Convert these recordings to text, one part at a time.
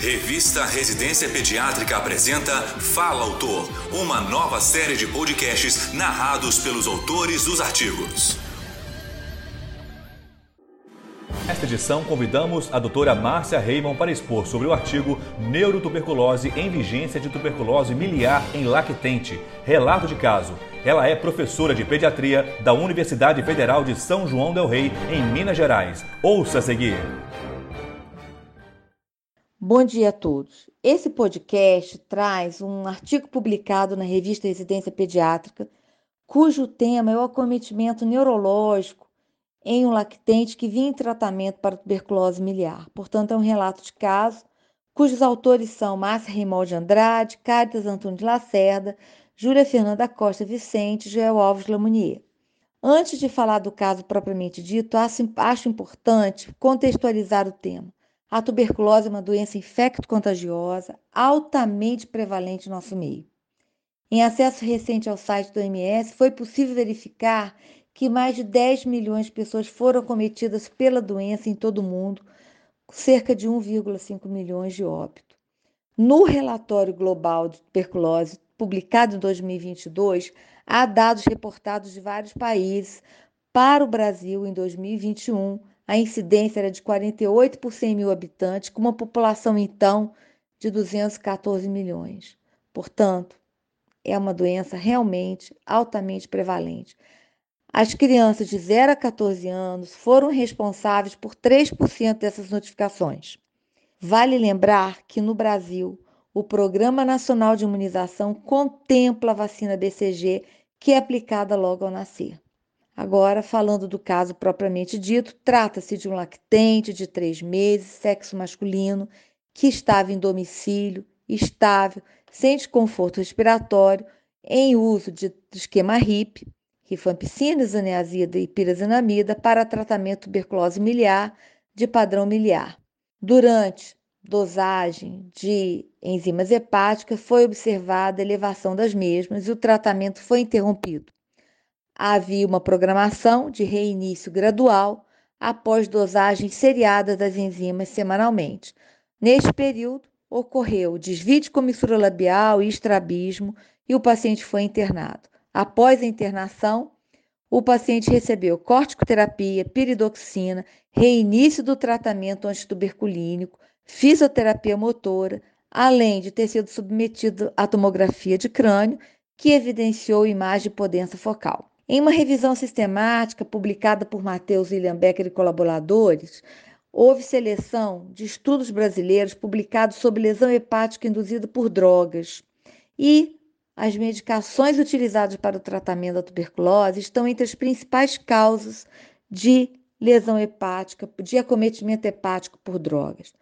Revista Residência Pediátrica apresenta Fala Autor, uma nova série de podcasts narrados pelos autores dos artigos. Nesta edição, convidamos a doutora Márcia Raymond para expor sobre o artigo Neurotuberculose em vigência de tuberculose miliar em lactente. Relato de caso. Ela é professora de pediatria da Universidade Federal de São João del Rei, em Minas Gerais. Ouça a seguir. Bom dia a todos. Esse podcast traz um artigo publicado na revista Residência Pediátrica, cujo tema é o acometimento neurológico em um lactente que vinha em tratamento para tuberculose miliar. Portanto, é um relato de caso, cujos autores são Márcia Reimol de Andrade, Cáritas Antônio de Lacerda, Júlia Fernanda Costa Vicente e Joel Alves Lamounier. Antes de falar do caso propriamente dito, acho importante contextualizar o tema. A tuberculose é uma doença infecto-contagiosa altamente prevalente no nosso meio. Em acesso recente ao site do OMS, foi possível verificar que mais de 10 milhões de pessoas foram cometidas pela doença em todo o mundo, cerca de 1,5 milhões de óbitos. No relatório global de tuberculose, publicado em 2022, há dados reportados de vários países. Para o Brasil, em 2021, a incidência era de 48 por 100 mil habitantes, com uma população, então, de 214 milhões. Portanto, é uma doença realmente altamente prevalente. As crianças de 0 a 14 anos foram responsáveis por 3% dessas notificações. Vale lembrar que no Brasil, o Programa Nacional de Imunização contempla a vacina BCG, que é aplicada logo ao nascer. Agora, falando do caso propriamente dito, trata-se de um lactente de três meses, sexo masculino, que estava em domicílio, estável, sem desconforto respiratório, em uso de esquema RIP, rifampicina, isoniazida e pirazinamida para tratamento de tuberculose miliar de padrão miliar. Durante dosagem de enzimas hepáticas, foi observada elevação das mesmas e o tratamento foi interrompido. Havia uma programação de reinício gradual após dosagem seriada das enzimas semanalmente. Neste período, ocorreu desvio de comissura labial e estrabismo e o paciente foi internado. Após a internação, o paciente recebeu corticoterapia, piridoxina, reinício do tratamento antituberculínico, fisioterapia motora, além de ter sido submetido à tomografia de crânio, que evidenciou imagem de potência focal. Em uma revisão sistemática publicada por Matheus William Becker e colaboradores, houve seleção de estudos brasileiros publicados sobre lesão hepática induzida por drogas e as medicações utilizadas para o tratamento da tuberculose estão entre as principais causas de lesão hepática, de acometimento hepático por drogas.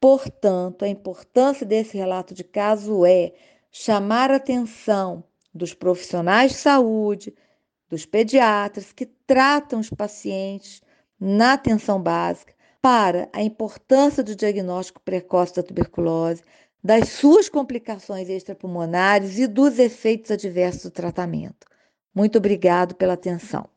Portanto, a importância desse relato de caso é chamar a atenção dos profissionais de saúde, dos pediatras que tratam os pacientes na atenção básica para a importância do diagnóstico precoce da tuberculose, das suas complicações extrapulmonares e dos efeitos adversos do tratamento. Muito obrigado pela atenção.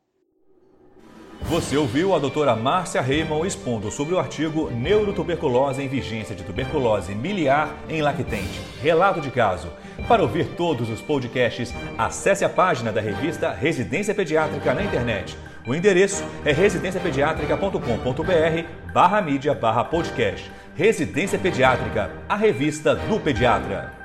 Você ouviu a doutora Márcia Raymond expondo sobre o artigo Neurotuberculose em vigência de tuberculose miliar em lactente. Relato de caso. Para ouvir todos os podcasts, acesse a página da revista Residência Pediátrica na internet. O endereço é residenciapediatrica.com.br barra mídia barra podcast. Residência Pediátrica, a revista do pediatra.